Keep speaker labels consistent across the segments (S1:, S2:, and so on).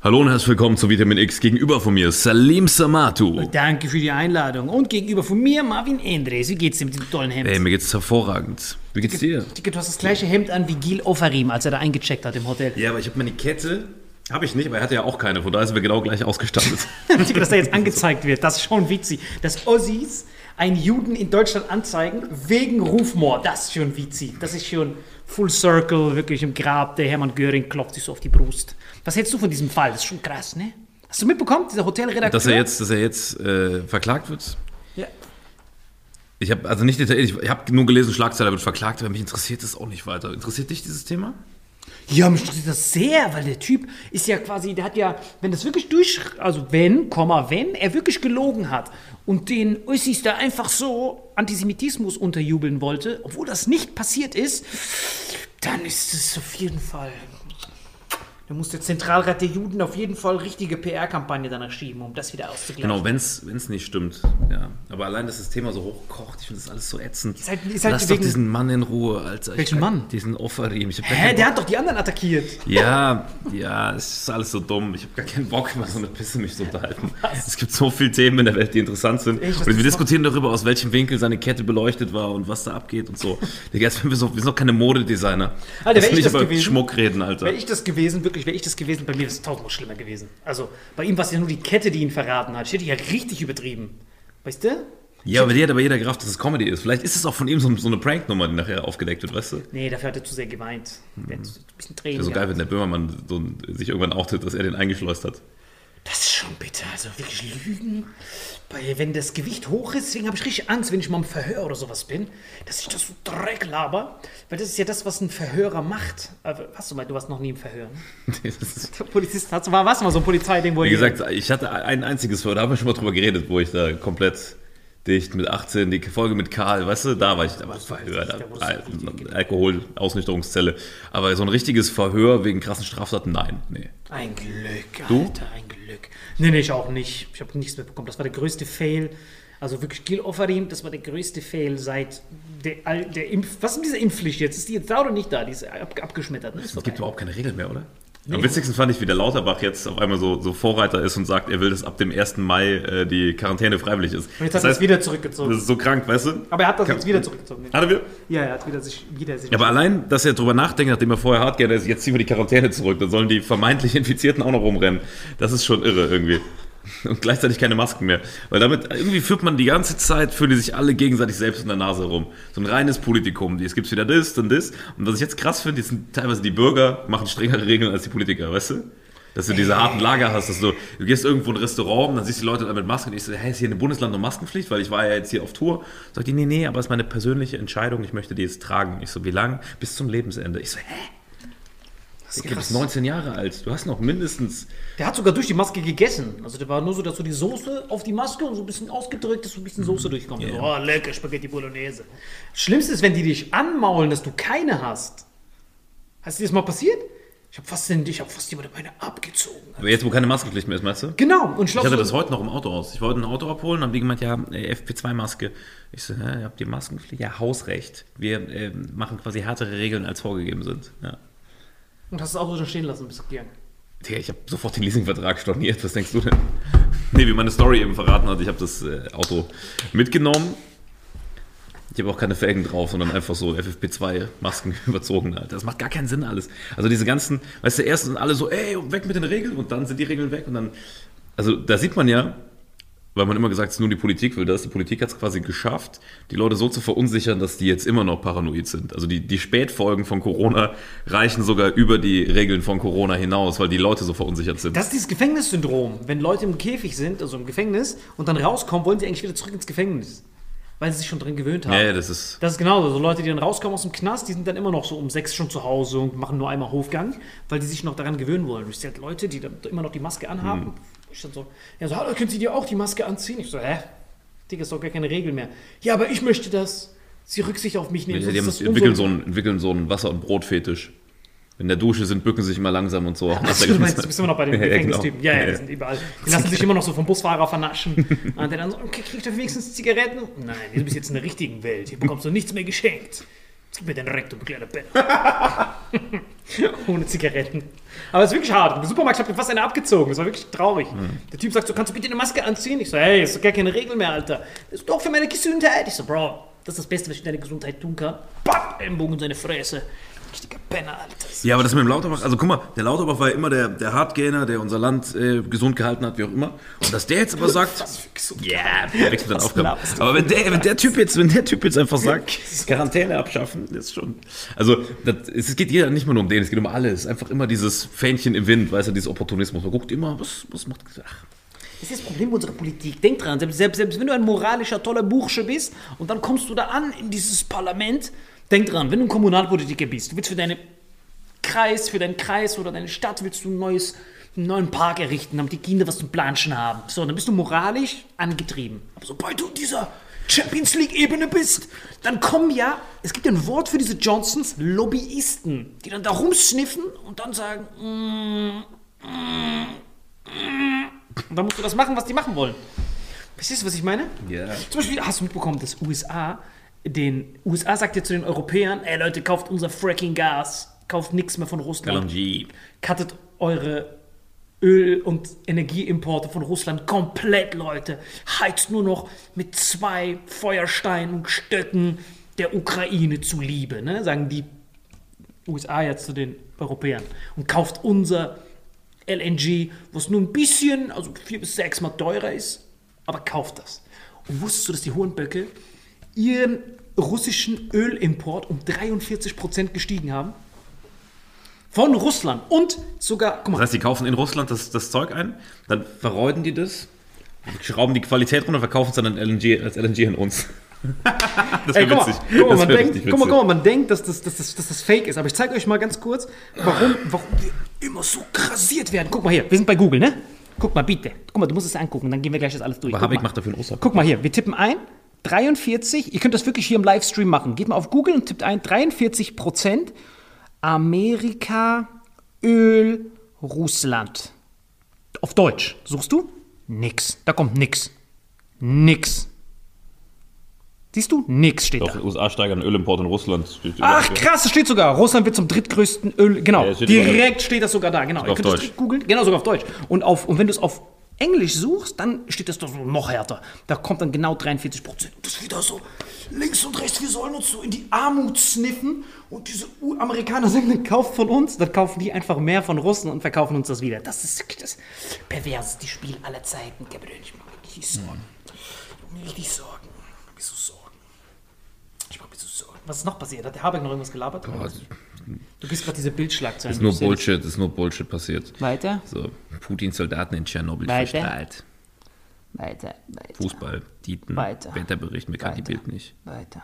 S1: Hallo und herzlich willkommen zu Vitamin X. Gegenüber von mir Salim Samatu.
S2: Danke für die Einladung. Und gegenüber von mir Marvin Endres. Wie geht's dir mit dem tollen Hemd?
S1: Ey, mir geht's hervorragend. Wie geht's dir?
S2: Dicke, du hast das gleiche Hemd an wie Gil Ofarim, als er da eingecheckt hat im Hotel.
S1: Ja, aber ich habe meine Kette. Habe ich nicht, aber er hatte ja auch keine. Von daher sind wir genau gleich ausgestattet.
S2: Dicke, dass da jetzt angezeigt wird, das ist schon witzig. Dass Ossis einen Juden in Deutschland anzeigen wegen Rufmord, das ist schon witzig. Das ist schon Full Circle, wirklich im Grab. Der Hermann Göring klopft sich so auf die Brust. Was hältst du von diesem Fall? Das ist schon krass, ne? Hast du mitbekommen, dieser Hotelredakteur?
S3: Dass er jetzt, dass er jetzt äh, verklagt wird?
S2: Ja.
S3: Ich habe also nicht detailliert, ich habe nur gelesen, Schlagzeile wird verklagt, aber mich interessiert das auch nicht weiter. Interessiert dich dieses Thema?
S2: Ja, mich interessiert das sehr, weil der Typ ist ja quasi, der hat ja, wenn das wirklich durch, also wenn, Komma, wenn er wirklich gelogen hat und den Ossis da einfach so Antisemitismus unterjubeln wollte, obwohl das nicht passiert ist, dann ist es auf jeden Fall, da muss der Zentralrat der Juden auf jeden Fall richtige PR-Kampagne danach schieben, um das wieder auszugleichen.
S3: Genau, wenn es nicht stimmt. Ja. Aber allein, dass das Thema so hochkocht, ich finde das alles so ätzend.
S2: Ist halt- ist halt
S3: Lass doch diesen Mann in Ruhe, Alter.
S2: Welchen
S3: kann-
S2: Mann?
S3: Diesen gar
S2: Hä, der
S3: Bock-
S2: hat doch die anderen attackiert.
S3: Ja, ja, es ist alles so dumm. Ich habe gar keinen Bock, über so eine Pisse mich zu unterhalten. Es gibt so viele Themen in der Welt, die interessant sind.
S2: Echt? Was
S3: und wir diskutieren darüber, aus welchem Winkel seine Kette beleuchtet war und was da abgeht und so. Digga, wir, so, wir sind doch keine Modedesigner.
S2: Alter, wär
S3: Lass
S2: ich
S3: nicht
S2: das
S3: über
S2: gewesen?
S3: Schmuck reden, Alter.
S2: Wäre ich das gewesen, wirklich, wäre ich das gewesen, bei mir wäre es tausendmal schlimmer gewesen. Also, bei ihm war es ja nur die Kette, die ihn verraten hat. Ich hätte ja richtig übertrieben. Weißt du?
S3: Ja, aber die hat aber jeder gerafft, dass es Comedy ist. Vielleicht ist es auch von ihm so, so eine Pranknummer, die nachher aufgedeckt wird, weißt du?
S2: Nee, dafür hat er zu sehr geweint. Der hat so ein bisschen Tränen.
S3: Wäre so geil, wenn der Böhmermann so, sich irgendwann outet, dass er den eingeschleust hat.
S2: Das ist schon bitter. Also wirklich Lügen. Bei, wenn das Gewicht hoch ist, deswegen habe ich richtig Angst, wenn ich mal im Verhör oder sowas bin, dass ich das so Dreck laber. Weil das ist ja das, was ein Verhörer macht. Hast du mal, du warst noch nie im Verhör. Ne? Der Polizist, du mal, warst du mal so ein Polizeiding, wo
S3: Wie gesagt, ich hatte ein einziges Verhör, da haben wir schon mal drüber geredet, wo ich da komplett
S1: dicht mit 18, die Folge mit Karl, weißt du, da war ich, da war Verhör, da, Al Alkohol, Ausnüchterungszelle. Aber so ein richtiges Verhör wegen krassen Straftaten, nein, nee.
S4: Ein Glück,
S1: Du?
S4: Alter, ein Glück. Nee, nee, ich auch nicht. Ich habe nichts mitbekommen. Das war der größte Fail. Also wirklich Gil Offarim, das war der größte Fail seit der, der Impf... Was ist denn diese Impfpflicht jetzt? Ist die jetzt da oder nicht da? Die ist ab, abgeschmettert. Ne?
S1: Es gibt überhaupt keine Regeln mehr, oder? Am witzigsten fand ich, wie der Lauterbach jetzt auf einmal so, so Vorreiter ist und sagt, er will, dass ab dem 1. Mai äh, die Quarantäne freiwillig ist.
S4: Und jetzt hat er es wieder zurückgezogen.
S1: Das ist so krank, weißt du?
S4: Aber er hat das
S1: Kann-
S4: jetzt wieder zurückgezogen.
S1: Hat er wieder?
S4: Ja, er hat wieder sich wieder sich.
S1: Aber allein, dass er drüber nachdenkt, nachdem er vorher hart geht, jetzt ziehen wir die Quarantäne zurück, dann sollen die vermeintlich Infizierten auch noch rumrennen. Das ist schon irre irgendwie. Und gleichzeitig keine Masken mehr. Weil damit, irgendwie führt man die ganze Zeit, führen die sich alle gegenseitig selbst in der Nase rum. So ein reines Politikum. Es gibt wieder das, dann das. Und was ich jetzt krass finde, sind teilweise die Bürger machen strengere Regeln als die Politiker, weißt du? Dass du diese harten Lager hast, dass du, du gehst irgendwo in ein Restaurant, dann siehst du die Leute da mit Masken und ich so, hey, ist hier ein Bundesland noch Maskenpflicht? Weil ich war ja jetzt hier auf Tour. Sagt die, nee, nee, aber es ist meine persönliche Entscheidung, ich möchte die jetzt tragen. Ich so, wie lang? Bis zum Lebensende. Ich so, hä? Du bist 19 Jahre alt. Du hast noch mindestens.
S4: Der hat sogar durch die Maske gegessen. Also der war nur so, dass so die Soße auf die Maske und so ein bisschen ausgedrückt, dass so ein bisschen Soße durchkommt. So, oh, lecker Spaghetti Bolognese. Schlimmste ist, wenn die dich anmaulen, dass du keine hast. Hast dir das mal passiert? Ich habe fast, den- ich hab fast jemand meine abgezogen.
S1: Aber jetzt, wo keine Maskenpflicht mehr ist, meinst du?
S4: Genau. Und ich,
S1: hatte das heute noch im Auto aus. Ich wollte ein Auto abholen, haben die gemeint, ja, äh, FP2-Maske. Ich so, hä, habt ihr Maskenpflicht? Ja, Hausrecht. Wir äh, machen quasi härtere Regeln, als vorgegeben sind. Ja.
S4: Und hast das Auto schon stehen lassen und bist gegangen.
S1: Digga, ich habe sofort den Leasingvertrag storniert. Was denkst du denn? Nee, wie meine Story eben verraten hat, ich habe das äh, Auto mitgenommen. Ich habe auch keine Felgen drauf, sondern einfach so FFP2-Masken überzogen. Alter. Das macht gar keinen Sinn alles. Also diese ganzen, weißt du, erst sind alle so, ey, weg mit den Regeln und dann sind die Regeln weg und dann, also da sieht man ja, weil man immer gesagt hat, nur die Politik will das. Die Politik hat es quasi geschafft, die Leute so zu verunsichern, dass die jetzt immer noch paranoid sind. Also die, die Spätfolgen von Corona reichen sogar über die Regeln von Corona hinaus, weil die Leute so verunsichert sind.
S4: Das ist dieses Gefängnissyndrom. Wenn Leute im Käfig sind, also im Gefängnis, und dann rauskommen, wollen sie eigentlich wieder zurück ins Gefängnis. Weil sie sich schon drin gewöhnt haben.
S1: ja, ja, das ist.
S4: Das ist genauso. So Leute, die dann rauskommen aus dem Knast, die sind dann immer noch so um sechs schon zu Hause und machen nur einmal Hofgang, weil die sich noch daran gewöhnen wollen. Du siehst halt Leute, die dann immer noch die Maske anhaben.
S1: Hm.
S4: Ich dann so, ja, so, hallo, können Sie dir auch die Maske anziehen? Ich so, hä? Digga, ist doch gar keine Regel mehr. Ja, aber ich möchte das. Sie Rücksicht auf mich nehmen. Sonst
S1: die haben, entwickeln, so einen, entwickeln so einen Wasser- und Brotfetisch. In der Dusche sind, bücken sich immer langsam und so.
S4: Ach, du meinst, du bist immer noch bei den
S1: Ja, genau.
S4: Gefängnistypen. Ja, ja, die sind überall. Die lassen sich immer noch so vom Busfahrer vernaschen. Und der dann so, okay, krieg ich dafür wenigstens Zigaretten? Nein, du bist jetzt in der richtigen Welt. Hier bekommst du nichts mehr geschenkt. Mir den Rektum, du kleiner Penner. Ohne Zigaretten. Aber es ist wirklich hart. Im Supermarkt habe ich fast eine abgezogen. Das war wirklich traurig. Der Typ sagt so, kannst du bitte eine Maske anziehen? Ich so, hey, ist doch gar keine Regel mehr, Alter. Das ist doch für meine Gesundheit. Ich so, Bro, das ist das Beste, was ich für deine Gesundheit tun kann. Papp, Ellenbogen in seine Fresse. Richtiger Penner, Alter.
S1: Ja, aber das mit dem Lauterbach, also guck mal, der Lauterbach war ja immer der, der Hardgainer, der unser Land äh, gesund gehalten hat, wie auch immer. Und dass der jetzt aber sagt, ja, yeah, wechselt dann Aufgaben. Aber wenn der, wenn der Typ jetzt, wenn der Typ jetzt einfach sagt, Quarantäne abschaffen, ist schon. Also das, es geht hier nicht mehr nur um den, es geht um alles. Einfach immer dieses Fähnchen im Wind, weißt du, dieses Opportunismus. Man guckt immer, was, was macht. Ach,
S4: Das ist das Problem unserer Politik. Denk dran, selbst, selbst, selbst wenn du ein moralischer, toller Bursche bist und dann kommst du da an in dieses Parlament, denk dran, wenn du ein Kommunalpolitiker bist, du willst für deinen Kreis, für deinen Kreis oder deine Stadt willst du ein neues, einen neuen Park errichten, damit die Kinder was zum Planschen haben. So, dann bist du moralisch angetrieben. Aber sobald du in dieser Champions League-Ebene bist, dann kommen ja, es gibt ja ein Wort für diese Johnsons, Lobbyisten, die dann da rumsniffen und dann sagen, mm, und dann musst du das machen, was die machen wollen. Verstehst du, was ich meine?
S1: Ja.
S4: Zum Beispiel hast du mitbekommen, dass USA, den USA sagt ja zu den Europäern, ey Leute, kauft unser Fracking-Gas, kauft nichts mehr von Russland,
S1: LNG.
S4: cuttet eure Öl- und Energieimporte von Russland komplett, Leute. Heizt nur noch mit zwei Feuersteinen und Stöcken der Ukraine zuliebe, ne? sagen die USA jetzt zu den Europäern. Und kauft unser LNG, was nur ein bisschen, also vier bis sechs Mal teurer ist, aber kauft das. Und wusstest du, dass die Hohenböcke ihren russischen Ölimport um 43% gestiegen haben? Von Russland und sogar, guck
S1: Das
S4: mal,
S1: heißt, die kaufen in Russland das, das Zeug ein, dann verreuden die das, schrauben die Qualität runter, verkaufen es dann LNG, als LNG an uns. das wäre witzig.
S4: guck, mal,
S1: Das
S4: man denkt,
S1: richtig
S4: guck mal,
S1: witzig.
S4: guck mal, man denkt, dass das, dass das, dass das fake ist. Aber ich zeige euch mal ganz kurz, warum, warum wir immer so krasiert werden. Guck mal hier, wir sind bei Google, ne? Guck mal, bitte. Guck mal, du musst es angucken, dann gehen wir gleich das alles durch.
S1: Aber Habeck macht dafür einen Osterkopf.
S4: Guck mal hier, wir tippen ein 43, ihr könnt das wirklich hier im Livestream machen. Geht mal auf Google und tippt ein 43 Prozent Amerika, Öl, Russland. Auf Deutsch. Suchst du? Nix. Da kommt nix. Nix. Siehst du? Nix steht
S1: Doch,
S4: da.
S1: USA steigern Ölimport in Russland. Steht
S4: Ach krass, das steht sogar. Russland wird zum drittgrößten Öl. Genau,
S1: Ja, steht
S4: direkt steht das sogar da. Genau,
S1: Sogar auf
S4: ihr könnt das
S1: Deutsch.
S4: googeln. Genau, sogar auf Deutsch. Und, auf, und wenn du es auf Englisch suchst, dann steht das doch so noch härter. Da kommt dann genau 43 Prozent. Das ist wieder so links und rechts. Wir sollen uns so in die Armut sniffen. Und diese Amerikaner sagen, dann kauft von uns. Dann kaufen die einfach mehr von Russen und verkaufen uns das wieder. Das ist das perverseste Spiel aller Zeiten. Gabriel, ich mache mir richtig Sorgen. Ich mache mir richtig Sorgen. Ich mache mir so Sorgen. Ich mache mir so Sorgen. Was ist noch passiert? Hat der Habeck noch irgendwas gelabert? Du bist gerade diese Bildschlagzeilen.
S1: Ist nur Bullshit, ist nur Bullshit passiert.
S4: Weiter,
S1: So, Putins Soldaten in Tschernobyl
S4: Weiter.
S1: verstrahlt.
S4: weiter, weiter.
S1: Fußball, Dieten,
S4: Weiter.
S1: Wetterbericht, mir kann die. Bild nicht.
S4: Weiter.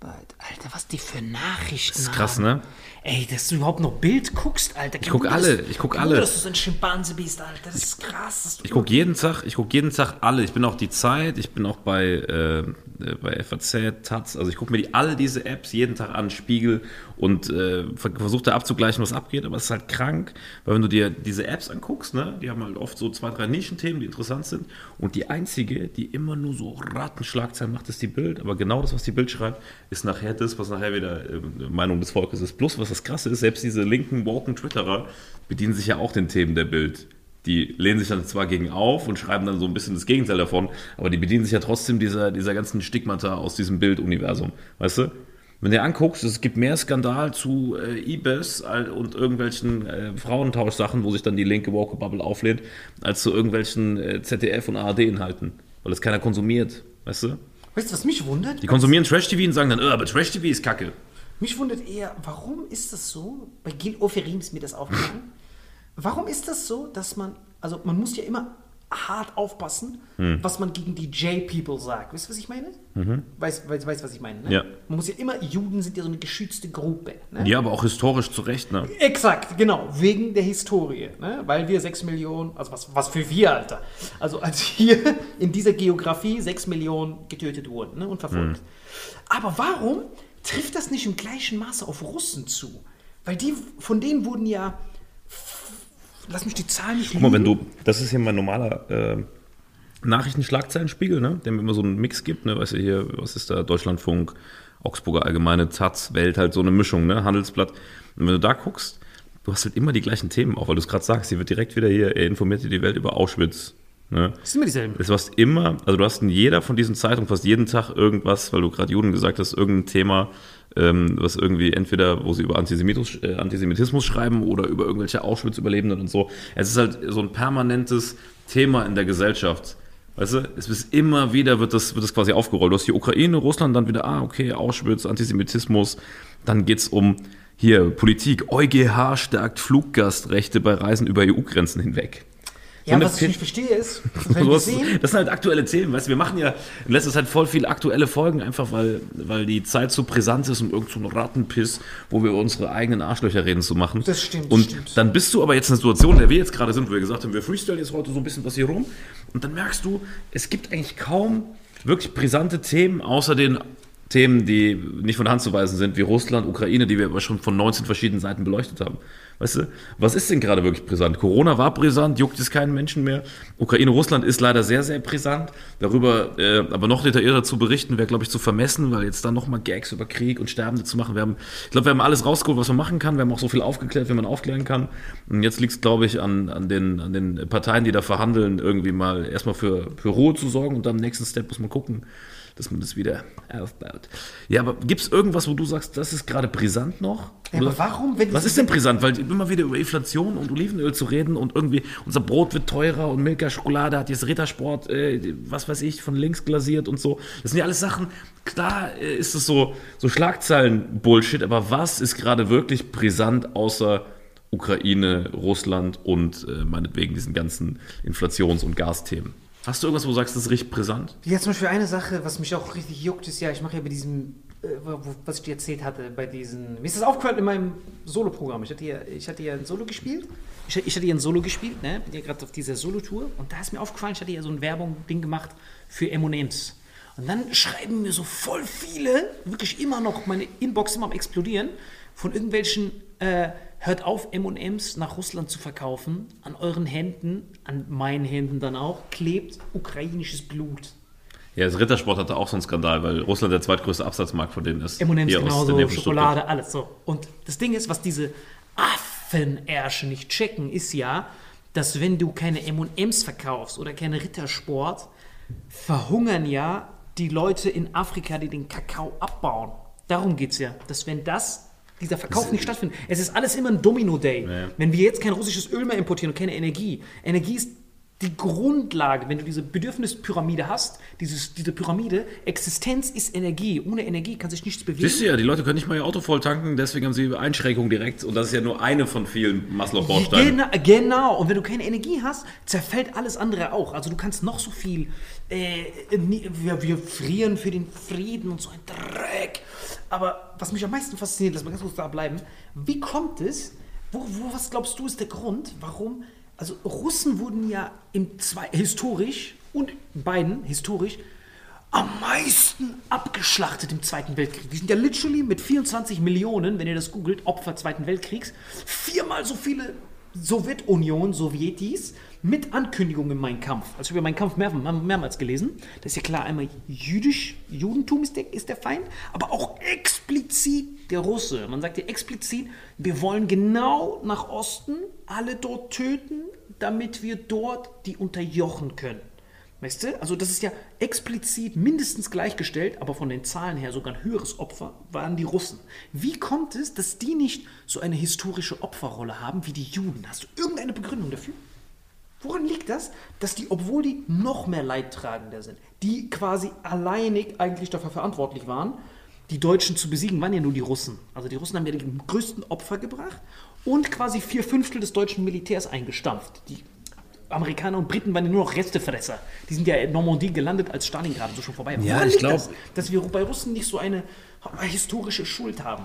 S4: Weiter. Alter, was die für Nachrichten
S1: Das ist krass,
S4: haben.
S1: ne?
S4: Ey, dass du überhaupt noch Bild guckst, Alter. Ich
S1: guck alle, ich guck alle.
S4: dass du so ein Schimpanse bist, Alter. Das ist krass. Du
S1: Ich gucke jeden Tag, ich gucke jeden Tag alle. Ich bin auch die Zeit, ich bin auch bei, äh, äh, bei FAZ, Taz. Also ich gucke mir die, alle diese Apps jeden Tag an, Spiegel und äh, versuche da abzugleichen, was abgeht. Aber es ist halt krank, weil wenn du dir diese Apps anguckst, ne, die haben halt oft so zwei, drei Nischenthemen, die interessant sind. Und die einzige, die immer nur so Ratenschlagzeilen macht, ist die Bild. Aber genau das, was die Bild schreibt, ist nachher das, was nachher wieder äh, Meinung des Volkes ist. Plus, was das Krasse ist, selbst diese linken, woken Twitterer bedienen sich ja auch den Themen der Bild. Die lehnen sich dann zwar gegen auf und schreiben dann so ein bisschen das Gegenteil davon, aber die bedienen sich ja trotzdem dieser, dieser ganzen Stigmata aus diesem Bilduniversum. Weißt du? Wenn du dir anguckst, es gibt mehr Skandal zu äh, all- und irgendwelchen äh, Frauentauschsachen, wo sich dann die linke Woke Bubble auflehnt, als zu irgendwelchen äh, ZDF- und ARD-Inhalten. Weil das keiner konsumiert. Weißt du?
S4: weißt du, was mich wundert?
S1: Die konsumieren Trash-TV und sagen dann, äh, aber Trash-TV ist kacke.
S4: Mich wundert eher, warum ist das so? Bei Gil Oferim ist mir das aufgefallen. warum ist das so, dass man, also man muss ja immer hart aufpassen,
S1: Hm.
S4: was man gegen die J-People sagt. Weißt du, was ich meine? Weißt du, weiß, was ich meine? Ne?
S1: Mhm. Ja.
S4: Man muss ja immer, Juden sind ja so eine geschützte Gruppe. Ne?
S1: Ja, aber auch historisch zu Recht, ne?
S4: Exakt, genau, wegen der Historie. Ne? Weil wir 6 Millionen, also was, was für wir, Alter. Also als hier in dieser Geografie 6 Millionen getötet wurden ne? und verfolgt. Aber warum trifft das nicht im gleichen Maße auf Russen zu? Weil die, von denen wurden ja, lass mich die Zahlen nicht
S1: Guck mal, wenn du, das ist hier mein normaler äh, Nachrichtenschlagzeilenspiegel, ne? der mir immer so einen Mix gibt, ne? weißt du hier, was ist da, Deutschlandfunk, Augsburger Allgemeine, Taz, Welt, halt so eine Mischung, ne? Handelsblatt. Und wenn du da guckst, du hast halt immer die gleichen Themen, auch weil du es gerade sagst, hier wird direkt wieder hier, er informiert dir die Welt über Auschwitz. Ne?
S4: Das sind immer dieselben.
S1: Es hast immer, also du hast in jeder von diesen Zeitungen fast jeden Tag irgendwas, weil du gerade Juden gesagt hast, irgendein Thema, ähm, was irgendwie entweder, wo sie über Antisemitismus, äh, Antisemitismus schreiben oder über irgendwelche Auschwitz-Überlebenden und so. Es ist halt so ein permanentes Thema in der Gesellschaft. Weißt du, es ist immer wieder wird das, wird das quasi aufgerollt. Du hast die Ukraine, Russland, dann wieder, ah, okay, Auschwitz, Antisemitismus. Dann geht's um hier Politik. EuGH stärkt Fluggastrechte bei Reisen über EU-Grenzen hinweg.
S4: Ja, was ich nicht verstehe ist,
S1: das sind halt aktuelle Themen, weißt du, wir machen ja in letzter Zeit voll viel aktuelle Folgen, einfach weil, weil die Zeit so brisant ist, um irgend so einen Rattenpiss, wo wir über unsere eigenen Arschlöcher reden, zu machen.
S4: Das stimmt,
S1: Und
S4: stimmt.
S1: dann bist du aber jetzt in einer Situation, in der wir jetzt gerade sind, wo wir gesagt haben, wir freestylen jetzt heute so ein bisschen was hier rum. Und dann merkst du, es gibt eigentlich kaum wirklich brisante Themen, außer den Themen, die nicht von der Hand zu weisen sind, wie Russland, Ukraine, die wir aber schon von 19 verschiedenen Seiten beleuchtet haben. Weißt du, was ist denn gerade wirklich brisant? Corona war brisant, juckt es keinen Menschen mehr. Ukraine, Russland ist leider sehr, sehr brisant. Darüber äh, aber noch detaillierter zu berichten, wäre, glaube ich, zu vermessen, weil jetzt dann nochmal Gags über Krieg und Sterbende zu machen. Wir haben, ich glaube, wir haben alles rausgeholt, was man machen kann. Wir haben auch so viel aufgeklärt, wie man aufklären kann. Und jetzt liegt es, glaube ich, an, an, den, an den Parteien, die da verhandeln, irgendwie mal erstmal für, für Ruhe zu sorgen und dann im nächsten Step muss man gucken, dass man das wieder aufbaut. Ja, aber gibt es irgendwas, wo du sagst, das ist gerade brisant noch?
S4: Ja, aber warum, wenn
S1: Was ist denn brisant? Weil immer wieder über Inflation und Olivenöl zu reden und irgendwie unser Brot wird teurer und Milka Schokolade hat jetzt Rittersport, äh, was weiß ich, von links glasiert und so. Das sind ja alles Sachen, klar äh, ist es so, so Schlagzeilen-Bullshit, aber was ist gerade wirklich brisant außer Ukraine, Russland und äh, meinetwegen diesen ganzen Inflations- und Gasthemen? Hast du irgendwas, wo du sagst, das ist richtig brisant?
S4: Ja, zum Beispiel eine Sache, was mich auch richtig juckt, ist ja, ich mache ja bei diesem, äh, was ich dir erzählt hatte, bei diesen, mir ist das aufgefallen in meinem Solo-Programm. Ich hatte ja, ich hatte ja ein Solo gespielt. Ich, ich hatte ja ein Solo gespielt, ne? bin ja gerade auf dieser Solo-Tour und da ist mir aufgefallen, ich hatte ja so ein Werbung-Ding gemacht für M&M's. Und dann schreiben mir so voll viele, wirklich immer noch, meine Inbox immer am explodieren, von irgendwelchen, äh, hört auf, M&M's nach Russland zu verkaufen. An euren Händen, an meinen Händen dann auch, klebt ukrainisches Blut.
S1: Ja, das Rittersport hatte auch so einen Skandal, weil Russland der zweitgrößte Absatzmarkt von denen ist.
S4: M&M's genauso, Schokolade, alles so. Und das Ding ist, was diese Affenärsche nicht checken, ist ja, dass wenn du keine M&M's verkaufst oder keine Rittersport, verhungern ja die Leute in Afrika, die den Kakao abbauen. Darum geht es ja, dass wenn das, dieser Verkauf nicht stattfindet, es ist alles immer ein Domino-Day.
S1: Ja.
S4: Wenn wir jetzt kein russisches Öl mehr importieren und keine Energie, Energie ist die Grundlage, wenn du diese Bedürfnispyramide hast, dieses, diese Pyramide, Existenz ist Energie. Ohne Energie kann sich nichts bewegen.
S1: Wisst ihr ja, die Leute können nicht mal ihr Auto voll tanken, deswegen haben sie Einschränkungen direkt. Und das ist ja nur eine von vielen Maslow-Bausteinen.
S4: Genau, genau. Und wenn du keine Energie hast, zerfällt alles andere auch. Also du kannst noch so viel. Äh, wir, wir frieren für den Frieden und so ein Dreck. Aber was mich am meisten fasziniert, lass mal ganz kurz da bleiben. Wie kommt es? Wo, wo, was glaubst du ist der Grund, warum? Also Russen wurden ja im zwei, historisch und beiden historisch am meisten abgeschlachtet im Zweiten Weltkrieg. Die sind ja literally mit 24 Millionen, wenn ihr das googelt, Opfer Zweiten Weltkriegs, viermal so viele Sowjetunion, Sowjetis mit Ankündigungen in Mein Kampf. Also ich habe Mein Kampf mehr, mehrmals gelesen. Das ist ja klar, einmal jüdisch, Judentum ist der, ist der Feind, aber auch explizit der Russe. Man sagt ja explizit, wir wollen genau nach Osten alle dort töten, damit wir dort die unterjochen können. Weißt du? Also das ist ja explizit mindestens gleichgestellt, aber von den Zahlen her sogar ein höheres Opfer waren die Russen. Wie kommt es, dass die nicht so eine historische Opferrolle haben wie die Juden? Hast du irgendeine Begründung dafür? Woran liegt das, dass die, obwohl die noch mehr Leidtragender sind, die quasi alleinig eigentlich dafür verantwortlich waren, die Deutschen zu besiegen, waren ja nur die Russen. Also die Russen haben ja die größten Opfer gebracht und quasi vier Fünftel des deutschen Militärs eingestampft. Die Amerikaner und Briten waren ja nur noch Restefresser. Die sind ja in Normandie gelandet, als Stalingrad so schon vorbei war.
S1: Ja,
S4: Woran
S1: ich
S4: liegt
S1: glaub-
S4: das, dass wir bei Russen nicht so eine historische Schuld haben?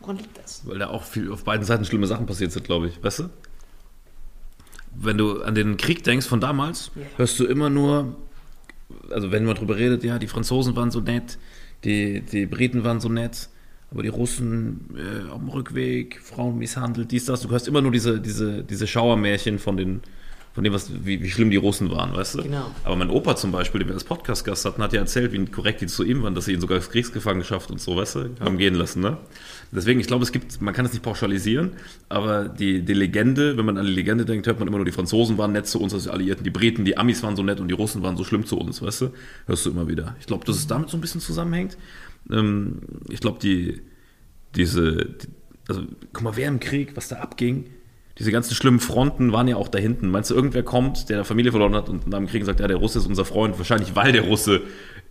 S4: Woran liegt das?
S1: Weil da auch viel auf beiden Seiten schlimme Sachen passiert sind, glaube ich. Weißt du? Wenn du an den Krieg denkst von damals,
S4: Ja.
S1: hörst du immer nur, also wenn man drüber redet, ja, die Franzosen waren so nett, die, die Briten waren so nett, aber die Russen äh, auf dem Rückweg, Frauen misshandelt, dies, das. Du hörst immer nur diese, diese, diese Schauermärchen von den von dem, was, wie, wie schlimm die Russen waren, weißt du?
S4: Genau.
S1: Aber mein Opa zum Beispiel, den wir als Podcast-Gast hatten, hat ja erzählt, wie korrekt die zu ihm waren, dass sie ihn sogar als Kriegsgefangenschaft und so, weißt du, haben gehen lassen, ne? Deswegen, ich glaube, es gibt, man kann es nicht pauschalisieren, aber die, die Legende, wenn man an die Legende denkt, hört man immer nur, die Franzosen waren nett zu uns als Alliierten, die Briten, die Amis waren so nett und die Russen waren so schlimm zu uns, weißt du? Hörst du immer wieder. Ich glaube, dass es damit so ein bisschen zusammenhängt. Ähm, ich glaube, die, diese, die, also guck mal, wer im Krieg, was da abging, diese ganzen schlimmen Fronten waren ja auch da hinten. Meinst du, irgendwer kommt, der eine Familie verloren hat und nach dem Krieg sagt, ja, der Russe ist unser Freund, wahrscheinlich weil der Russe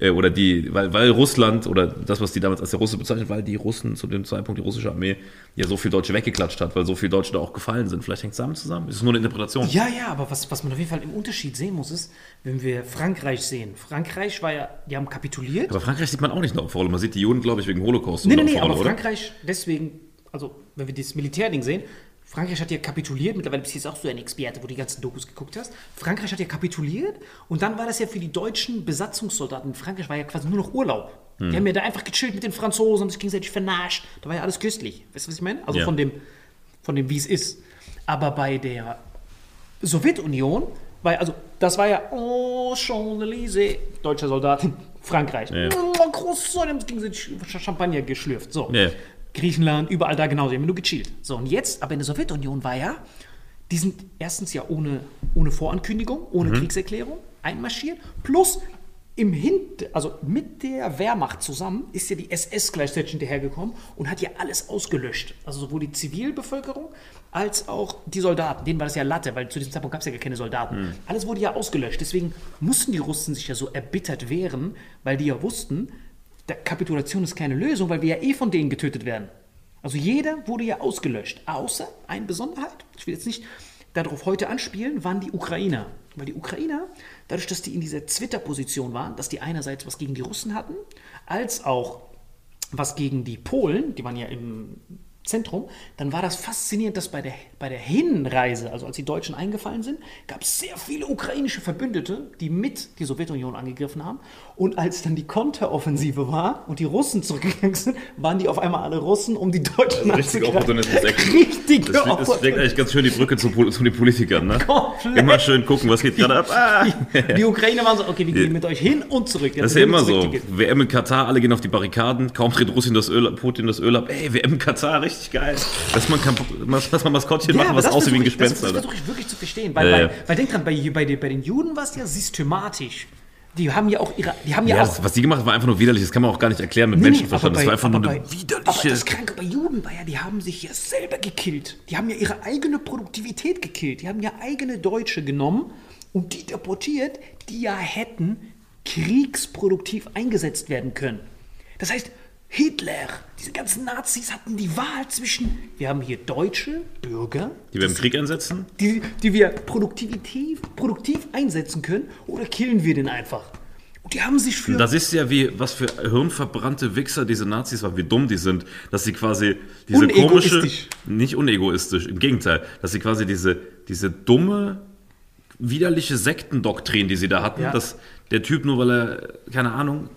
S1: äh, oder die, weil, weil Russland oder das, was die damals als der Russe bezeichnet, weil die Russen zu dem Zeitpunkt, die russische Armee, ja so viel Deutsche weggeklatscht hat, weil so viele Deutsche da auch gefallen sind. Vielleicht hängt es damit zusammen. Es ist nur eine Interpretation.
S4: Ja, ja, aber was, was man auf jeden Fall im Unterschied sehen muss, ist, wenn wir Frankreich sehen. Frankreich war ja, die haben kapituliert.
S1: Aber Frankreich sieht man auch nicht eine Opferrolle. Man sieht die Juden, glaube ich, wegen Holocaust.
S4: Nee, nee, nee, aber
S1: oder?
S4: Frankreich, deswegen, also wenn wir das Militärding sehen, Frankreich hat ja kapituliert, mittlerweile bist du jetzt auch so ein Experte, wo du die ganzen Dokus geguckt hast. Frankreich hat ja kapituliert und dann war das ja für die deutschen Besatzungssoldaten Frankreich war ja quasi nur noch Urlaub.
S1: Hm.
S4: Die haben ja da einfach gechillt mit den Franzosen, haben sich gegenseitig vernascht. Da war ja alles köstlich. Weißt du, was ich meine? Also
S1: Ja.
S4: von dem, von dem, wie es ist. Aber bei der Sowjetunion, weil, also, das war ja, oh, Champs-Élysées, deutscher Soldat in Frankreich.
S1: Ja.
S4: Oh, groß, so, die haben sich gegenseitig Champagner geschlürft. So.
S1: Ja.
S4: Griechenland, überall da genauso, die haben nur gechillt. So, und jetzt, aber in der Sowjetunion war ja, die sind erstens ja ohne, ohne Vorankündigung, ohne
S1: Mhm.
S4: Kriegserklärung einmarschiert, plus im Hint, also mit der Wehrmacht zusammen ist ja die SS gleichzeitig hinterhergekommen und hat ja alles ausgelöscht. Also sowohl die Zivilbevölkerung als auch die Soldaten. Denen war das ja Latte, weil zu diesem Zeitpunkt gab es ja gar keine Soldaten.
S1: Mhm.
S4: Alles wurde ja ausgelöscht. Deswegen mussten die Russen sich ja so erbittert wehren, weil die ja wussten, Kapitulation ist keine Lösung, weil wir ja eh von denen getötet werden. Also jeder wurde ja ausgelöscht. Außer eine Besonderheit, ich will jetzt nicht darauf heute anspielen, waren die Ukrainer. Weil die Ukrainer, dadurch, dass die in dieser Twitter-Position waren, dass die einerseits was gegen die Russen hatten, als auch was gegen die Polen, die waren ja im Zentrum, dann war das faszinierend, dass bei der, bei der Hinreise, also als die Deutschen eingefallen sind, gab es sehr viele ukrainische Verbündete, die mit die Sowjetunion angegriffen haben. Und als dann die Konteroffensive war und die Russen zurückgegangen sind, waren die auf einmal alle Russen, um die Deutschen
S1: Also richtig
S4: anzugreifen.
S1: Opportunismus-Action.
S4: Richtige
S1: Das, das schlägt eigentlich ganz schön die Brücke zu, zu den Politikern, ne?
S4: Komplett.
S1: Immer schön gucken, was geht gerade ab. Ah.
S4: Die Ukrainer waren so, okay, wir gehen mit euch hin und zurück.
S1: Das ist ja immer so. WM in Katar, alle gehen auf die Barrikaden, kaum dreht Russland das Öl, Putin das Öl ab. Ey, WM in Katar, richtig geil. Lass mal, ein Kamp- lass mal Maskottchen machen, was aussieht wie ein Gespenst,
S4: Das, das versuche ich wirklich zu verstehen. Weil,
S1: Ja,
S4: weil,
S1: ja.
S4: weil denk dran, bei, bei, den- bei den Juden war es ja systematisch. Die haben ja auch ihre, die haben ja,
S1: Ja,
S4: auch
S1: das, was die gemacht haben, war einfach nur widerlich. Das kann man auch gar nicht erklären mit
S4: Nee,
S1: Menschenverstand. Das war einfach nur eine
S4: bei-
S1: widerliche.
S4: Aber das Kranke bei Juden war ja, die haben sich ja selber gekillt. Die haben ja ihre eigene Produktivität gekillt. Die haben ja eigene Deutsche genommen und die deportiert, die ja hätten kriegsproduktiv eingesetzt werden können. Das heißt, Hitler, diese ganzen Nazis hatten die Wahl zwischen, wir haben hier deutsche Bürger,
S1: die wir im Krieg einsetzen?
S4: die, die wir produktiv, produktiv einsetzen können, oder killen wir den einfach? Und die haben sich für...
S1: Das ist ja wie, was für hirnverbrannte Wichser diese Nazis waren, wie dumm die sind, dass sie quasi diese komische, nicht unegoistisch, im Gegenteil, dass sie quasi diese, diese dumme, widerliche Sektendoktrin, die sie da hatten,
S4: Ja.
S1: dass der Typ nur weil er, keine Ahnung,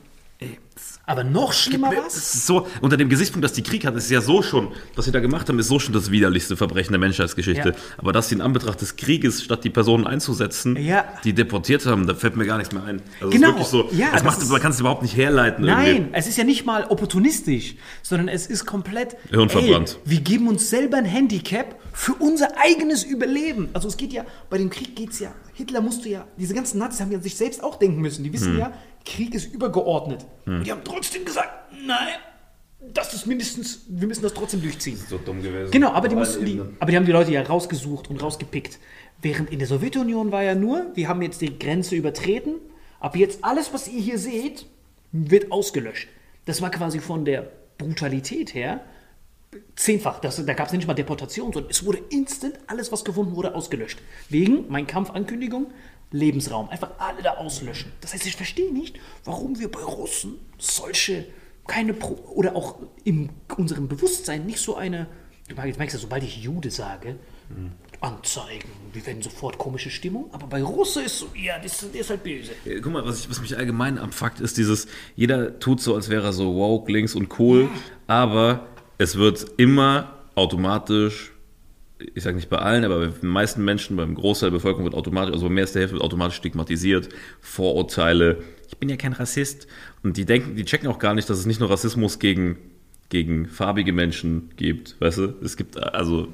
S4: aber noch schlimmer was?
S1: so, unter dem Gesichtspunkt, dass die Krieg hat, ist ja so schon, was sie da gemacht haben, ist so schon das widerlichste Verbrechen der Menschheitsgeschichte.
S4: Ja.
S1: Aber dass sie in Anbetracht des Krieges, statt die Personen einzusetzen,
S4: Ja.
S1: die deportiert haben, da fällt mir gar nichts mehr ein. Also
S4: Genau.
S1: Es ist wirklich so,
S4: Ja,
S1: das
S4: das
S1: macht,
S4: ist-
S1: man kann es überhaupt nicht herleiten.
S4: Nein,
S1: Irgendwie.
S4: es ist ja nicht mal opportunistisch, sondern es ist komplett.
S1: Hirnverbrannt.
S4: Ey, wir geben uns selber ein Handicap für unser eigenes Überleben. Also es geht ja, bei dem Krieg geht es ja, Hitler musste ja, diese ganzen Nazis haben ja sich selbst auch denken müssen. Die wissen
S1: Hm.
S4: ja, Krieg ist übergeordnet. Und die haben trotzdem gesagt, nein, das ist mindestens, wir müssen das trotzdem durchziehen.
S1: So dumm gewesen.
S4: Genau, aber die, mussten die, aber die haben die Leute ja rausgesucht und rausgepickt. Während in der Sowjetunion war ja nur, wir haben jetzt die Grenze übertreten, ab jetzt alles, was ihr hier seht, wird ausgelöscht. Das war quasi von der Brutalität her zehnfach. Das, da gab es nicht mal Deportation, sondern es wurde instant, alles, was gefunden wurde, ausgelöscht. Wegen Mein Kampfankündigung, Lebensraum. Einfach alle da auslöschen. Das heißt, ich verstehe nicht, warum wir bei Russen solche, keine, Pro oder auch in unserem Bewusstsein nicht so eine, du merkst ja, sobald ich Jude sage, Anzeigen, wir werden sofort komische Stimmung, aber bei Russe ist so, ja, das, der ist halt böse.
S1: Äh, Guck mal, was, ich, was mich allgemein abfuckt, ist dieses, jeder tut so, als wäre er so woke, links und cool, aber es wird immer automatisch, ich sage nicht bei allen, aber bei den meisten Menschen, beim Großteil der Bevölkerung wird automatisch, also bei mehr als der Hälfte wird automatisch stigmatisiert, Vorurteile, ich bin ja kein Rassist. Und die denken, die checken auch gar nicht, dass es nicht nur Rassismus gegen, gegen farbige Menschen gibt, weißt du? Es gibt, also,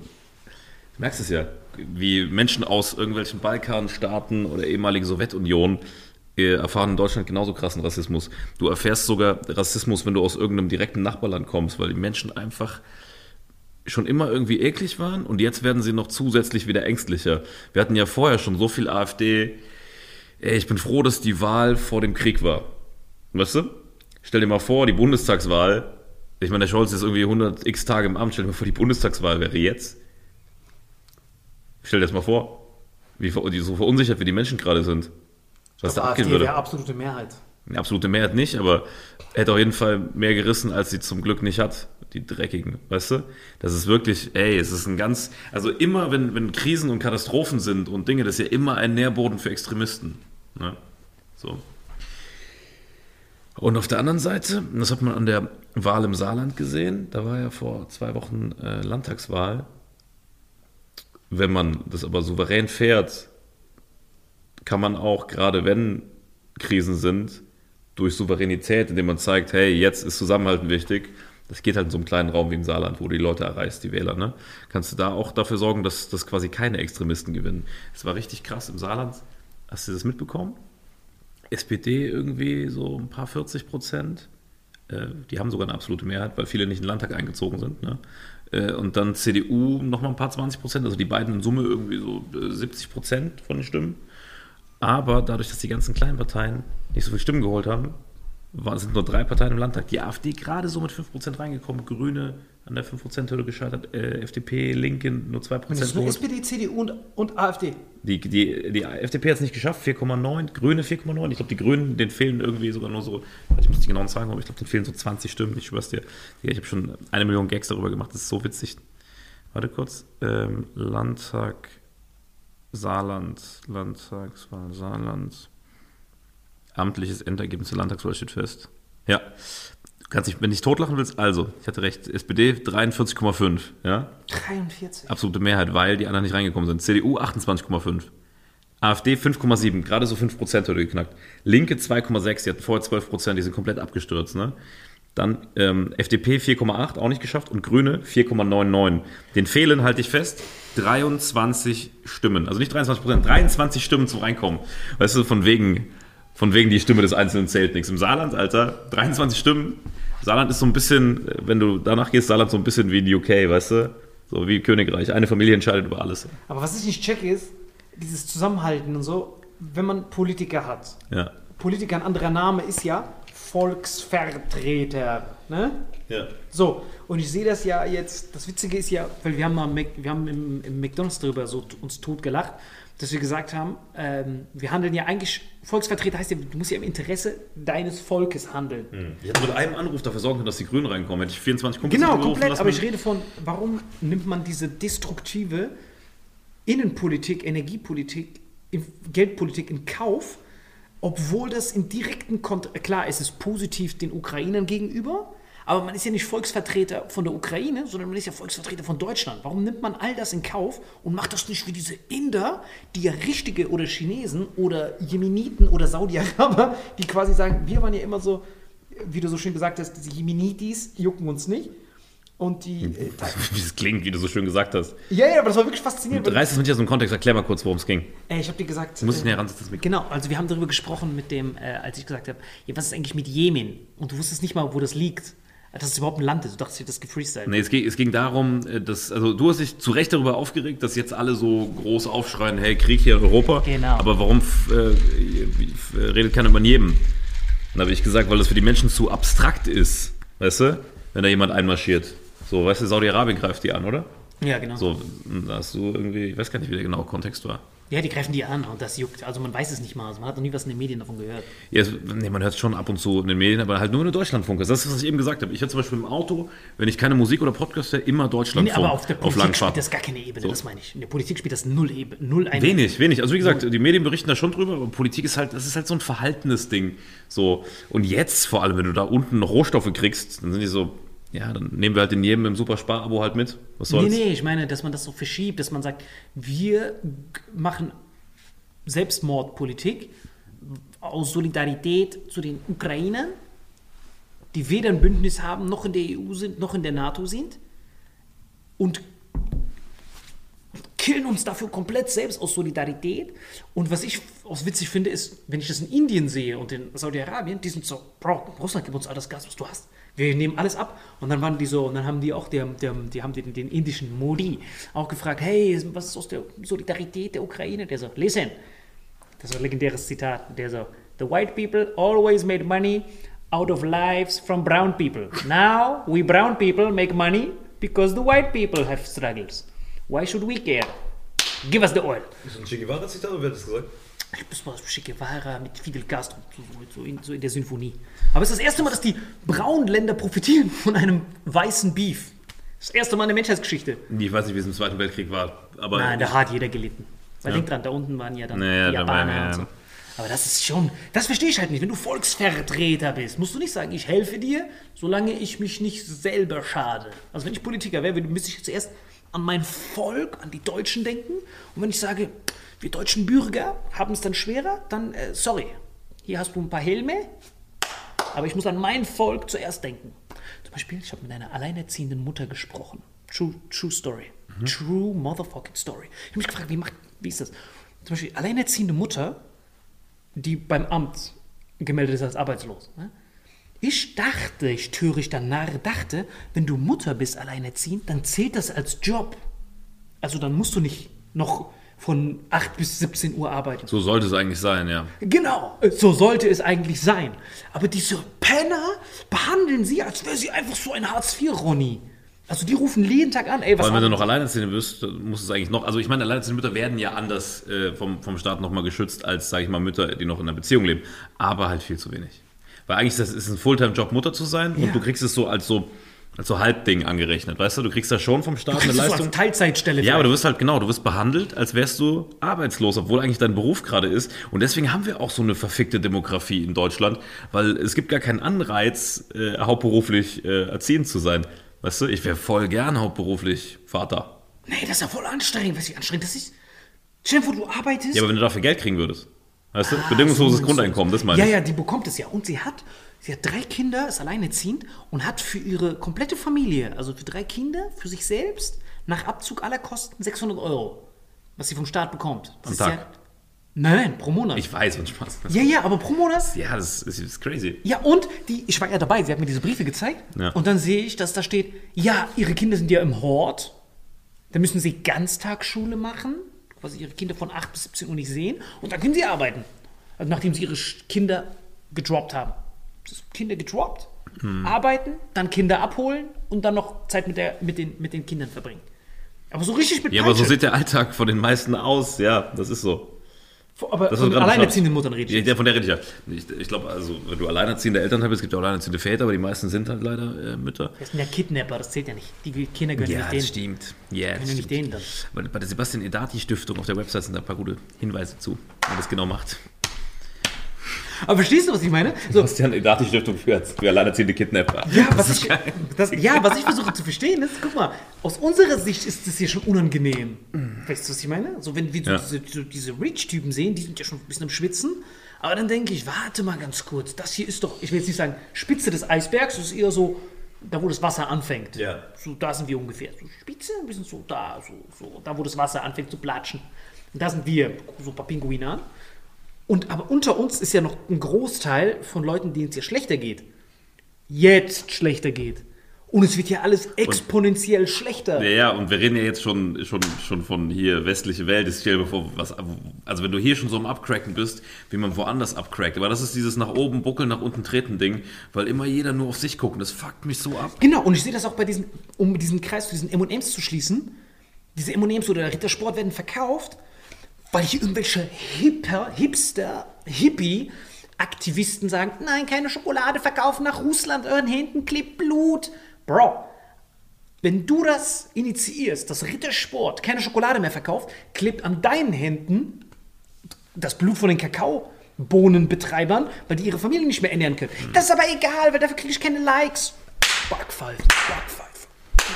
S1: Du merkst es ja, wie Menschen aus irgendwelchen Balkanstaaten oder ehemaligen Sowjetunion äh, erfahren in Deutschland genauso krassen Rassismus. Du erfährst sogar Rassismus, wenn du aus irgendeinem direkten Nachbarland kommst, weil die Menschen einfach schon immer irgendwie eklig waren und jetzt werden sie noch zusätzlich wieder ängstlicher. Wir hatten ja vorher schon so viel AfD. Ey, ich bin froh, dass die Wahl vor dem Krieg war. Weißt du? Stell dir mal vor, die Bundestagswahl. Ich meine, der Scholz ist irgendwie 100 x Tage im Amt. Stell dir mal vor, die Bundestagswahl wäre jetzt. Stell dir das mal vor, wie so verunsichert wie die Menschen gerade sind. Was da abgehen würde.
S4: absolute Mehrheit.
S1: Eine absolute Mehrheit nicht, aber hätte auf jeden Fall mehr gerissen, als sie zum Glück nicht hat, die Dreckigen, weißt du? Das ist wirklich, ey, es ist ein ganz, also immer, wenn, wenn Krisen und Katastrophen sind und Dinge, das ist ja immer ein Nährboden für Extremisten. Ne? So. Und auf der anderen Seite, das hat man an der Wahl im Saarland gesehen, da war ja vor zwei Wochen äh, Landtagswahl. Wenn man das aber souverän fährt, kann man auch, gerade wenn Krisen sind, durch Souveränität, indem man zeigt, hey, jetzt ist Zusammenhalten wichtig. Das geht halt in so einem kleinen Raum wie im Saarland, wo du die Leute erreichst, die Wähler. Ne? Kannst du da auch dafür sorgen, dass, dass quasi keine Extremisten gewinnen. Es war richtig krass im Saarland. Hast du das mitbekommen? SPD irgendwie so ein paar 40 Prozent. Äh, die haben sogar eine absolute Mehrheit, weil viele nicht in den Landtag eingezogen sind. Ne? Äh, und dann CDU nochmal ein paar 20 Prozent, also die beiden in Summe irgendwie so äh, 70 Prozent von den Stimmen. Aber dadurch, dass die ganzen kleinen Parteien nicht so viele Stimmen geholt haben, war, sind nur drei Parteien im Landtag. Die AfD gerade so mit 5% reingekommen, Grüne an der 5%-Hürde gescheitert. Äh, FDP, Linken nur 2%
S4: Das ist nur. SPD, CDU und, und AfD.
S1: Die, die, die FDP hat es nicht geschafft, 4,9, Grüne 4,9. Ich glaube, die Grünen, denen fehlen irgendwie sogar nur so, ich muss die genauen Zahlen haben, aber ich glaube, denen fehlen so 20 Stimmen. Ich schwör's dir. Ich habe schon eine Million Gags darüber gemacht, das ist so witzig. Warte kurz. Ähm, Landtag Saarland, Landtagswahl Saarland. Amtliches Endergebnis der Landtagswahl steht fest. Ja. Du kannst dich, wenn du dich totlachen willst, also, ich hatte recht, SPD 43,5, ja.
S4: 43.
S1: Absolute Mehrheit, weil die anderen nicht reingekommen sind. CDU 28,5. AfD 5,7, gerade so 5% heute geknackt. Linke 2,6, die hatten vorher 12%, die sind komplett abgestürzt. Ne? Dann ähm, FDP 4,8, auch nicht geschafft. Und Grüne 4,99. Den fehlen, halte ich fest, 23 Stimmen. Also nicht 23%, 23 Stimmen zum Reinkommen. Weißt du, von wegen, von wegen die Stimme des Einzelnen zählt nichts. Im Saarland, Alter, 23 Stimmen. Saarland ist so ein bisschen, wenn du danach gehst, Saarland so ein bisschen wie in UK, weißt du? So wie Königreich. Eine Familie entscheidet über alles.
S4: Aber was ich nicht checke ist, dieses Zusammenhalten und so, wenn man Politiker hat.
S1: Ja.
S4: Politiker, ein anderer Name ist ja Volksvertreter. Ne?
S1: Ja.
S4: So, und ich sehe das ja jetzt, das Witzige ist ja, weil wir haben, mal, Mac- wir haben im, im McDonalds drüber so uns tot gelacht, dass wir gesagt haben, ähm, wir handeln ja eigentlich, Volksvertreter heißt ja, du musst ja im Interesse deines Volkes handeln.
S1: Ich hätte mit einem Anruf dafür sorgen können, dass die Grünen reinkommen. Hätte ich 24 Kumpels
S4: Genau, komplett,
S1: lassen.
S4: aber ich rede von, warum nimmt man diese destruktive Innenpolitik, Energiepolitik, Geldpolitik in Kauf, obwohl das im direkten Kontext, klar, es ist positiv den Ukrainern gegenüber, aber man ist ja nicht Volksvertreter von der Ukraine, sondern man ist ja Volksvertreter von Deutschland. Warum nimmt man all das in Kauf und macht das nicht wie diese Inder, die ja richtige oder Chinesen oder Jemeniten oder Saudi-Araber, die quasi sagen, wir waren ja immer so, wie du so schön gesagt hast, diese Jemenitis jucken uns nicht. Und die. Äh,
S1: Wie es klingt, wie du so schön gesagt hast.
S4: ja, ja, aber das war wirklich faszinierend.
S1: Reiß es mit dir aus dem Kontext, erklär mal kurz, worum es ging.
S4: Ey, ich habe dir gesagt.
S1: Muss ich
S4: äh,
S1: näher ransetzen, das Mikro?
S4: Genau, also wir haben darüber gesprochen mit dem, äh, als ich gesagt habe, ja, was ist eigentlich mit Jemen? Und du wusstest nicht mal, wo das liegt. Dass es überhaupt ein Land ist. Du dachtest, ich hätte das gefreestylt.
S1: Nee, es ging, es ging darum, äh, dass, also du hast dich zu Recht darüber aufgeregt, dass jetzt alle so groß aufschreien, hey, Krieg hier in Europa.
S4: Genau.
S1: Aber warum äh, redet keiner über Jemen? Dann habe ich gesagt, weil das für die Menschen zu abstrakt ist, weißt du, wenn da jemand einmarschiert. So, weißt du, Saudi-Arabien greift die an, oder?
S4: Ja, genau.
S1: So, da hast du irgendwie, ich weiß gar nicht, wie der genaue Kontext war.
S4: Ja, die greifen die an und das juckt. Also man weiß es nicht mal. Also man hat noch nie was in den Medien davon gehört.
S1: Ja, nee, man hört es schon ab und zu in den Medien, aber halt nur in Deutschlandfunk. Das ist, was ich eben gesagt habe. Ich höre zum Beispiel im Auto, wenn ich keine Musik oder Podcast höre, immer
S4: Nee,
S1: Deutschlandfunk
S4: aber auf der Politik spielt
S1: Langfahrt.
S4: das gar keine Ebene,
S1: So.
S4: das meine ich. In der Politik spielt das null Ebene. Null eine.
S1: Wenig, wenig. Also wie gesagt, die Medien berichten da schon drüber, aber Politik ist halt, das ist halt so ein verhaltenes Ding. So. Und jetzt vor allem, wenn du da unten noch Rohstoffe kriegst, dann sind die so, ja, dann nehmen wir halt den jedem im Superspar-Abo halt mit. Was
S4: Nee,
S1: soll's?
S4: nee, ich meine, dass man das so verschiebt, dass man sagt, wir machen Selbstmordpolitik aus Solidarität zu den Ukrainern, die weder ein Bündnis haben, noch in der EU sind, noch in der NATO sind und killen uns dafür komplett selbst aus Solidarität. Und was ich auch witzig finde, ist, wenn ich das in Indien sehe und in Saudi-Arabien, die sind so, Bro, Russland gibt uns all das Gas, was du hast. Wir nehmen alles ab. Und dann waren die so, und dann haben die auch, die, haben- die, haben- den, den indischen Modi auch gefragt, hey, was ist aus der Solidarität der Ukraine? Der so, listen, das ist ein legendäres Zitat, der so, the white people always made money out of lives from brown people. Now we brown people make money because the white people have struggles. Why should we care? Give us the oil.
S5: Ist ein Che Guevara-Zitat oder wer hat das gesagt?
S4: Das war Che Guevara mit Fidel Castro, so, in, so in der Symphonie. Aber es ist das erste Mal, dass die braunen Länder profitieren von einem weißen Beef. Das erste Mal in der Menschheitsgeschichte.
S1: Ich weiß nicht, wie es im Zweiten Weltkrieg war. Aber
S4: Nein, da hat jeder gelitten. Weil denk dran, da unten waren ja dann
S1: Naja,
S4: die
S1: da
S4: Japaner
S1: wir,
S4: und so.
S1: ja.
S4: Aber das ist schon, das verstehe ich halt nicht. Wenn du Volksvertreter bist, musst du nicht sagen, ich helfe dir, solange ich mich nicht selber schade. Also wenn ich Politiker wäre, müsste ich zuerst an mein Volk, an die Deutschen denken. Und wenn ich sage, wir deutschen Bürger haben es dann schwerer, dann, äh, sorry, hier hast du ein paar Helme, aber ich muss an mein Volk zuerst denken. Zum Beispiel, ich habe mit einer alleinerziehenden Mutter gesprochen. True, true Story. True motherfucking Story. Ich habe mich gefragt, wie, macht, wie ist das? Zum Beispiel, alleinerziehende Mutter, die beim Amt gemeldet ist als arbeitslos. Ne? Ich dachte, ich törichter Narr dachte, wenn du Mutter bist, alleinerziehend, dann zählt das als Job. Also dann musst du nicht noch von 8 bis 17 Uhr arbeiten.
S1: so sollte es eigentlich sein, ja.
S4: Genau, so sollte es eigentlich sein. Aber diese Penner behandeln sie, als wäre sie einfach so ein Hartz-IV-Ronny. Also die rufen jeden Tag an, ey, was
S1: Vor allem, wenn du noch alleinerziehende bist, dann muss es eigentlich noch. Also, ich meine, alleinerziehende Mütter werden ja anders äh, vom, vom Staat nochmal geschützt als, sage ich mal, Mütter, die noch in einer Beziehung leben. Aber halt viel zu wenig. Weil eigentlich ist das ist ein Fulltime-Job, Mutter zu sein
S4: Ja.
S1: und du kriegst es so als so, als so Halbding angerechnet. Weißt du, du kriegst da schon vom Staat
S4: Du
S1: eine Leistung.
S4: als Teilzeitstelle.
S1: Ja, aber du wirst halt genau, du wirst behandelt, als wärst du arbeitslos, obwohl eigentlich dein Beruf gerade ist. Und deswegen haben wir auch so eine verfickte Demografie in Deutschland, weil es gibt gar keinen Anreiz, äh, hauptberuflich äh, erziehend zu sein. Weißt du, ich wäre voll gern hauptberuflich Vater.
S4: Nee, das ist ja voll anstrengend. Weißt du, wie anstrengend das ist? Stell dir vor, du arbeitest.
S1: Ja, aber wenn du dafür Geld kriegen würdest. Weißt du,
S4: Ah,
S1: bedingungsloses
S4: so,
S1: Grundeinkommen, das meine
S4: ja,
S1: ich.
S4: Ja, die bekommt es ja. Und sie hat, sie hat drei Kinder, ist alleinerziehend und hat für ihre komplette Familie, also für drei Kinder, für sich selbst, nach Abzug aller Kosten 600 Euro, was sie vom Staat bekommt. Das
S1: Am
S4: ist
S1: Tag.
S4: Ja, nein, pro Monat.
S1: Ich weiß, und Spaß.
S4: ja, ja, aber pro Monat.
S1: Ja, das ist, das ist crazy.
S4: Ja, und die, ich war ja dabei, sie hat mir diese Briefe gezeigt.
S1: Ja.
S4: Und dann sehe ich, dass da steht, ja, ihre Kinder sind ja im Hort. Da müssen sie Ganztagsschule machen, quasi ihre Kinder von 8 bis 17 Uhr nicht sehen. Und dann können sie arbeiten. Also nachdem sie ihre Kinder gedroppt haben. Das Kinder gedroppt,
S1: Hm.
S4: arbeiten, dann Kinder abholen und dann noch Zeit mit, der, mit, den, mit den Kindern verbringen. Aber so richtig mit
S1: Ja, aber so
S4: Peitsche.
S1: sieht der Alltag von den meisten aus. Ja, das ist so.
S4: aber
S1: Das,
S4: von alleinerziehenden. Muttern rede ich.
S1: Ja, von der rede ich ja. Ich, ich glaube, also, wenn du alleinerziehende Eltern hast, es gibt ja alleinerziehende Väter, aber die meisten sind halt leider äh, Mütter.
S4: Das sind ja Kidnapper, das zählt ja nicht. Die Kinder gehören ja, nicht denen.
S1: stimmt. Ja,
S4: Können ja nicht denen dann.
S1: Bei, bei der Sebastian Edati Stiftung auf der Website sind da ein paar gute Hinweise zu, wie man das genau macht.
S4: Aber verstehst du, was ich meine? So,
S1: Sebastian Edati Stiftung für, für alleinerziehende Kidnapper.
S4: Ja, was ich, das, ja, was ich versuche zu verstehen ist, guck mal, aus unserer Sicht ist das hier schon unangenehm. Weißt du, was ich meine? So, wenn wir so
S1: Ja.
S4: diese, so diese Rich-Typen sehen, die sind ja schon ein bisschen am Schwitzen. Aber dann denke ich, warte mal ganz kurz, das hier ist doch, ich will jetzt nicht sagen, Spitze des Eisbergs, das ist eher so, da wo das Wasser anfängt.
S1: Ja.
S4: So, da sind wir ungefähr. So Spitze, ein bisschen so da, so, so, da wo das Wasser anfängt zu platschen. Und da sind wir, so ein paar Pinguine an. Und aber unter uns ist ja noch ein Großteil von Leuten, denen es ja schlechter geht. Jetzt schlechter geht. Und es wird ja alles exponentiell schlechter.
S1: Ja, ja, und wir reden ja jetzt schon, schon, schon von hier westliche Welt. Ich stell dir vor, was, also wenn du hier schon so am Abcracken bist, wie man woanders abcrackt. Aber das ist dieses nach oben buckeln, nach unten treten Ding, weil immer jeder nur auf sich guckt. Und das fuckt mich so ab.
S4: Genau, und ich sehe das auch bei diesen, um diesen Kreis zu diesen M&M's zu schließen. Diese M&M's oder der Rittersport werden verkauft, weil hier irgendwelche Hipper, Hipster, Hippie Aktivisten sagen, nein, keine Schokolade verkaufen nach Russland, euren Händen klebt Blut. Bro, wenn du das initiierst, dass Rittersport keine Schokolade mehr verkauft, klebt an deinen Händen das Blut von den Kakaobohnenbetreibern, weil die ihre Familie nicht mehr ernähren können. Das ist aber egal, weil dafür kriege ich keine Likes. Backpfeife, Backpfeife.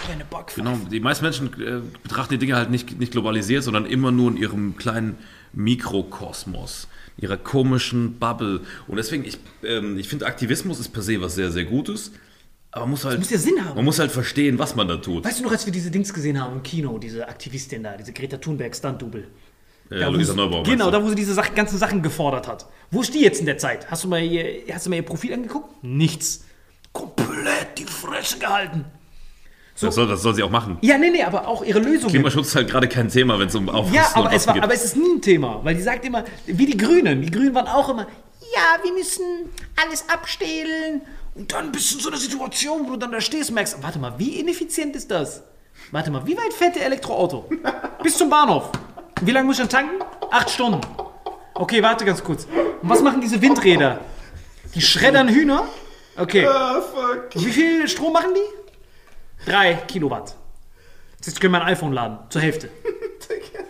S4: Kleine Backpfeife.
S1: Genau, die meisten Menschen äh, betrachten die Dinge halt nicht, nicht globalisiert, sondern immer nur in ihrem kleinen Mikrokosmos, ihrer komischen Bubble. Und deswegen, ich, ähm, ich finde, Aktivismus ist per se was sehr, sehr Gutes. Aber man muss halt,
S4: muss ja Sinn haben.
S1: man muss halt verstehen, was man da tut.
S4: Weißt du noch, als wir diese Dings gesehen haben im Kino, diese Aktivistin da, diese Greta Thunberg Stunt-Double? Da, wo
S1: Luisa Neubauer.
S4: Genau, da wo sie diese Sach ganzen Sachen gefordert hat. Wo ist die jetzt in der Zeit? Hast du mal ihr, hast du mal ihr Profil angeguckt? Nichts. Komplett die Fresse gehalten.
S1: Das, soll, das soll sie auch machen.
S4: Ja, nee, nee, aber auch ihre Lösungen.
S1: Klimaschutz ist halt gerade kein Thema, wenn es um Aufrüsten
S4: Ja, aber es, war,
S1: geht.
S4: aber es ist nie ein Thema, weil die sagt immer, wie die Grünen. Die Grünen waren auch immer, ja, wir müssen alles abstehlen. Und dann bist du in so einer Situation, wo du dann da stehst und merkst, warte mal, wie ineffizient ist das? Warte mal, wie weit fährt der Elektroauto? Bis zum Bahnhof. Wie lange muss ich dann tanken? Acht Stunden. Okay, warte ganz kurz. Und was machen diese Windräder? Die schreddern Hühner? Okay. Wie viel Strom machen die? Drei Kilowatt. Jetzt können wir ein iPhone laden. Zur Hälfte.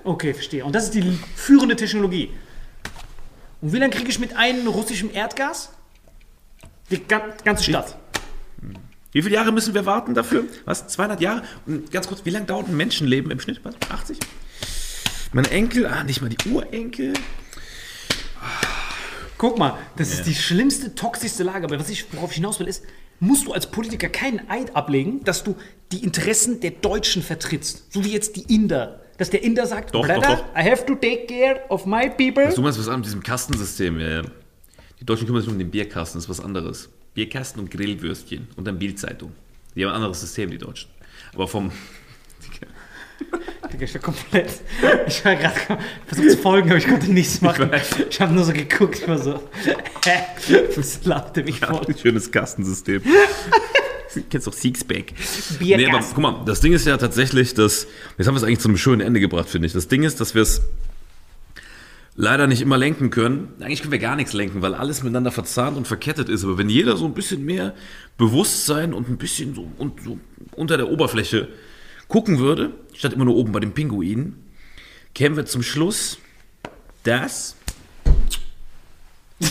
S4: Okay, verstehe. Und das ist die führende Technologie. Und wie lange kriege ich mit einem russischen Erdgas? Die ga- ganze Stadt.
S1: Wie viele Jahre müssen wir warten dafür? Was? 200 Jahre? Und ganz kurz, wie lange dauert ein Menschenleben im Schnitt? Was? 80? Meine Enkel, ah, nicht mal die Urenkel.
S4: Guck mal, das ist die schlimmste, toxischste Lage. Aber was ich, worauf ich hinaus will, ist, musst du als Politiker keinen Eid ablegen, dass du die Interessen der Deutschen vertrittst. So wie jetzt die Inder. Dass der Inder sagt,
S1: Doch, doch,
S4: Brother,
S1: doch.
S4: I have to take care of my people.
S1: Du meinst was an mit diesem Kastensystem? Ja, ja. Die Deutschen kümmern sich um den Bierkasten, das ist was anderes. Bierkasten und Grillwürstchen und dann Bildzeitung. Die haben ein anderes System, die Deutschen. Aber vom.
S4: Digga, ich war komplett. Ich war gerade versucht zu folgen, aber ich konnte nichts machen.
S1: weiß.
S4: Ich habe nur so geguckt, ich war so. Hä? Das lachte mich voll.
S1: Schönes Kastensystem. Kennst doch.
S6: Biergas.
S1: Nee, aber guck mal, das Ding ist ja tatsächlich, dass, jetzt haben wir es eigentlich zu einem schönen Ende gebracht, finde ich. Das Ding ist, dass wir es leider nicht immer lenken können. Eigentlich können wir gar nichts lenken, weil alles miteinander verzahnt und verkettet ist. Aber wenn jeder so ein bisschen mehr Bewusstsein und ein bisschen so, und so unter der Oberfläche gucken würde, statt immer nur oben bei den Pinguinen, kämen wir zum Schluss, dass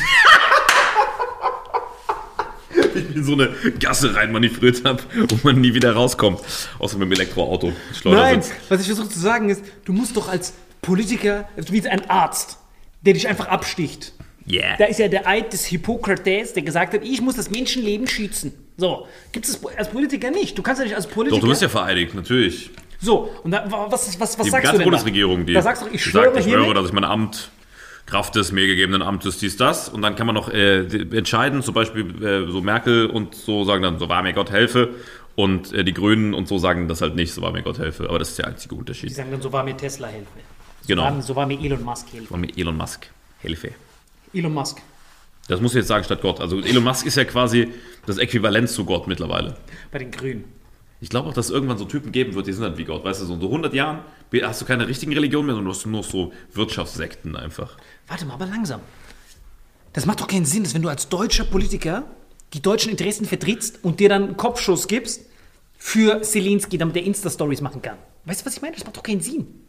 S1: ich in so eine Gasse rein manövriert habe, wo man nie wieder rauskommt. Außer mit dem Elektroauto.
S6: Nein, was ich versuche zu sagen ist, du musst doch als Politiker, du bist ein Arzt, der dich einfach absticht.
S1: Yeah.
S6: Da ist ja der Eid des Hippokrates, der gesagt hat, ich muss das Menschenleben schützen. So, gibt es als Politiker nicht. Du kannst ja nicht als Politiker.
S1: Doch, du bist ja vereidigt, natürlich.
S6: so, und da, was, was, was
S1: Die
S6: sagst
S1: ganze
S6: du denn
S1: Bundesregierung, die
S6: Da sagst du, ich
S1: sagt,
S6: schwöre
S1: ich schwöre, dass ich mein Amt, Kraft des mir gegebenen Amtes, dies, das. Und dann kann man noch äh, die- entscheiden, zum Beispiel äh, so Merkel und so sagen dann, so war mir Gott helfe. Und äh, die Grünen und so sagen das halt nicht, so war mir Gott helfe. Aber das ist der einzige
S6: die
S1: Unterschied.
S6: sagen dann, so war mir Tesla helfe. So
S1: Genau.
S6: War, so war mir Elon Musk helfe.
S1: War mir Elon Musk helfe.
S6: Elon Musk.
S1: Das musst du jetzt sagen statt Gott. Also Elon Musk ist ja quasi das Äquivalent zu Gott mittlerweile.
S6: Bei den Grünen.
S1: Ich glaube auch, dass es irgendwann so Typen geben wird, die sind dann wie Gott. Weißt du, so in so 100 Jahren hast du keine richtigen Religionen mehr, sondern du hast nur so Wirtschaftssekten einfach.
S6: Warte mal, aber langsam. Das macht doch keinen Sinn, dass wenn du als deutscher Politiker die deutschen Interessen vertrittst und dir dann einen Kopfschuss gibst für Zelensky, damit der Insta-Stories machen kann. Weißt du, was ich meine? Das macht doch keinen Sinn.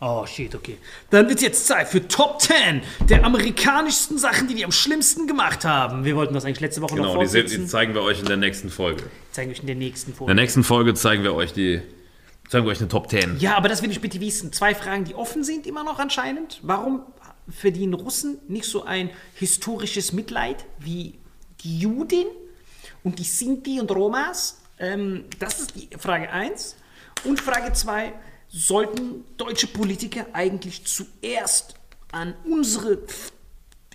S6: Oh, shit, okay. Dann wird jetzt Zeit für Top 10 der amerikanischsten Sachen, die die am schlimmsten gemacht haben. Wir wollten das eigentlich letzte Woche noch
S1: Genau, die, se- die
S6: fortsetzen.
S1: zeigen wir euch in der nächsten Folge.
S6: zeigen wir euch in der nächsten
S1: In der
S6: Folge.
S1: nächsten Folge zeigen wir euch die, zeigen wir euch eine Top 10.
S6: Ja, aber das will ich bitte wissen. Zwei Fragen, die offen sind immer noch anscheinend. Warum verdienen Russen nicht so ein historisches Mitleid wie die Juden und die Sinti und Romas? Ähm, das ist die Frage 1. Und Frage 2, sollten deutsche Politiker eigentlich zuerst an unsere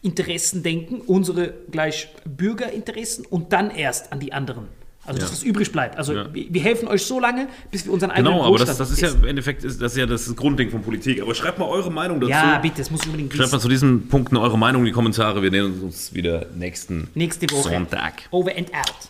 S6: Interessen denken, unsere gleich Bürgerinteressen und dann erst an die anderen? Also, dass
S1: Ja.
S6: was übrig bleibt. Also,
S1: Ja.
S6: wir, helfen euch so lange, bis wir unseren eigenen
S1: Genau, aber das, das ist ja im Endeffekt ist, das ist ja das Grundding von Politik. Aber schreibt mal eure Meinung dazu.
S6: Ja, bitte, das muss ich unbedingt
S1: Schreibt mal
S6: wissen.
S1: zu diesen Punkten eure Meinung in die Kommentare. Wir nehmen uns wieder nächsten
S6: Nächste Woche.
S1: Sonntag.
S6: Over and out.